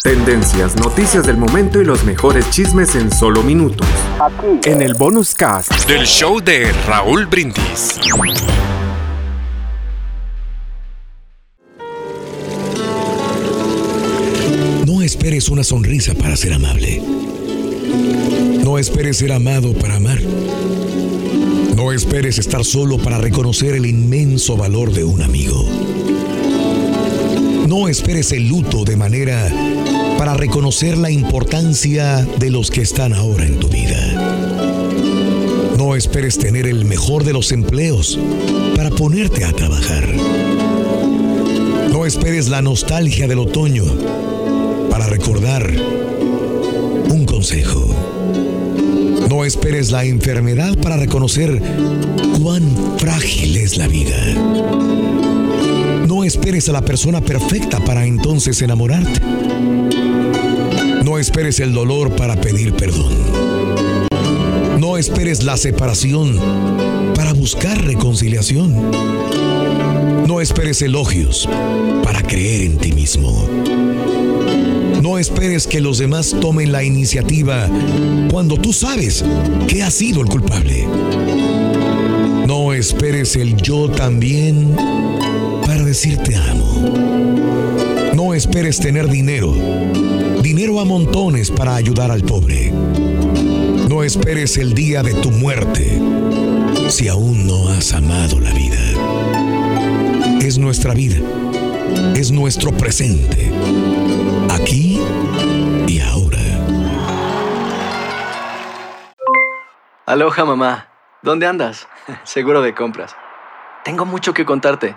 Tendencias, noticias del momento y los mejores chismes en solo minutos. En el bonus cast del show de Raúl Brindis. No esperes una sonrisa para ser amable. No esperes ser amado para amar. No esperes estar solo para reconocer el inmenso valor de un amigo. No esperes el luto de manera para reconocer la importancia de los que están ahora en tu vida. No esperes tener el mejor de los empleos para ponerte a trabajar. No esperes la nostalgia del otoño para recordar un consejo. No esperes la enfermedad para reconocer cuán frágil es la vida. No esperes a la persona perfecta para entonces enamorarte. No esperes el dolor para pedir perdón. No esperes la separación para buscar reconciliación. No esperes elogios para creer en ti mismo. No esperes que los demás tomen la iniciativa cuando tú sabes que has sido el culpable. No esperes el yo también para decirte amo. No esperes tener dinero, dinero a montones para ayudar al pobre. No esperes el día de tu muerte si aún no has amado la vida. Es nuestra vida, es nuestro presente, aquí y ahora. Aloha mamá, ¿dónde andas? Seguro de compras. Tengo mucho que contarte.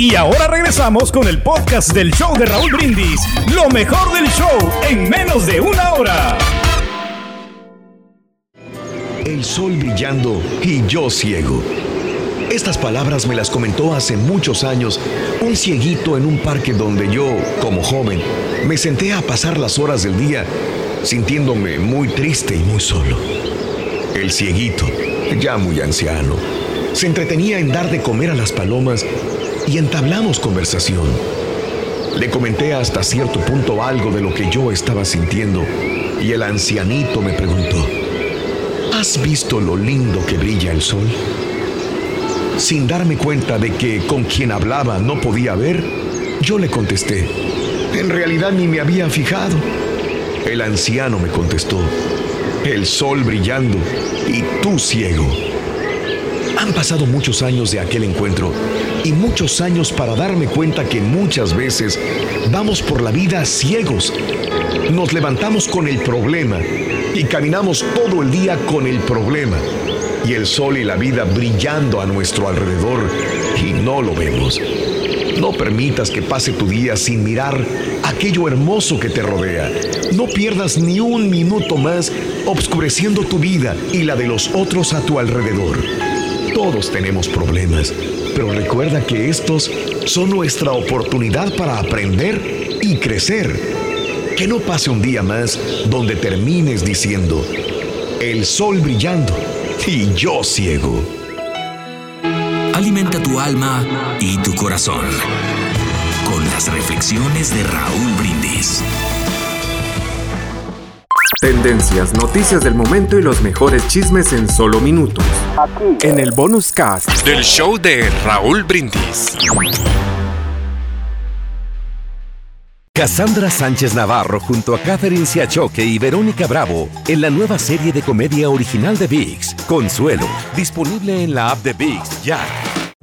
Y ahora regresamos con el podcast del show de Raúl Brindis. Lo mejor del show en menos de una hora. El sol brillando y yo ciego. Estas palabras me las comentó hace muchos años un cieguito en un parque donde yo, como joven, me senté a pasar las horas del día sintiéndome muy triste y muy solo. El cieguito, ya muy anciano, se entretenía en dar de comer a las palomas y entablamos conversación. Le comenté hasta cierto punto algo de lo que yo estaba sintiendo y el ancianito me preguntó, ¿has visto lo lindo que brilla el sol? Sin darme cuenta de que con quien hablaba no podía ver, yo le contesté, en realidad ni me había fijado. El anciano me contestó, el sol brillando y tú ciego. Han pasado muchos años de aquel encuentro y muchos años para darme cuenta que muchas veces vamos por la vida ciegos. Nos levantamos con el problema y caminamos todo el día con el problema. Y el sol y la vida brillando a nuestro alrededor y no lo vemos. No permitas que pase tu día sin mirar aquello hermoso que te rodea. No pierdas ni un minuto más obscureciendo tu vida y la de los otros a tu alrededor. Todos tenemos problemas, pero recuerda que estos son nuestra oportunidad para aprender y crecer. Que no pase un día más donde termines diciendo, el sol brillando y yo ciego. alimenta tu alma y tu corazón. Con las reflexiones de Raúl Brindis. Tendencias, noticias del momento y los mejores chismes en solo minutos. Aquí. En el bonus cast del show de Raúl Brindis. Cassandra Sánchez Navarro junto a Catherine Siachoque y Verónica Bravo en la nueva serie de comedia original de VIX, Consuelo, disponible en la app de VIX ya.